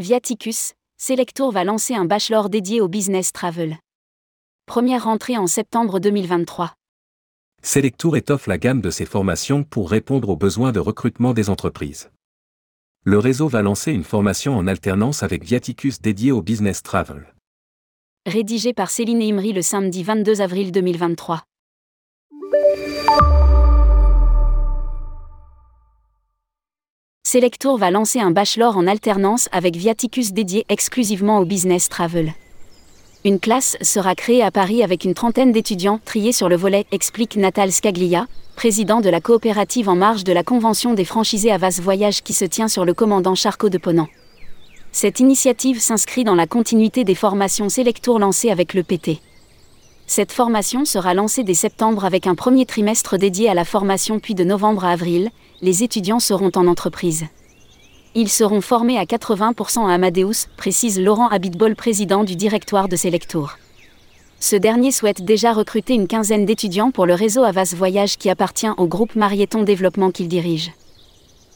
Viaticus, Selectour va lancer un bachelor dédié au business travel. Première rentrée en septembre 2023. Selectour étoffe la gamme de ses formations pour répondre aux besoins de recrutement des entreprises. Le réseau va lancer une formation en alternance avec Viaticus dédiée au business travel. Rédigé par Céline Imri le samedi 22 avril 2023. Selectour va lancer un bachelor en alternance avec Viaticus dédié exclusivement au business travel. Une classe sera créée à Paris avec une trentaine d'étudiants triés sur le volet, explique Natal Scaglia, président de la coopérative en marge de la convention des franchisés Avas Voyage qui se tient sur le commandant Charcot de Ponant. Cette initiative s'inscrit dans la continuité des formations Selectour lancées avec le PT. Cette formation sera lancée dès septembre avec un premier trimestre dédié à la formation puis de novembre à avril, les étudiants seront en entreprise. Ils seront formés à 80% à Amadeus, précise Laurent Abitbol, président du directoire de Selectour. Ce dernier souhaite déjà recruter une quinzaine d'étudiants pour le réseau Avas Voyage qui appartient au groupe Marieton Développement qu'il dirige.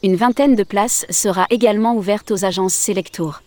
Une vingtaine de places sera également ouverte aux agences Selectour.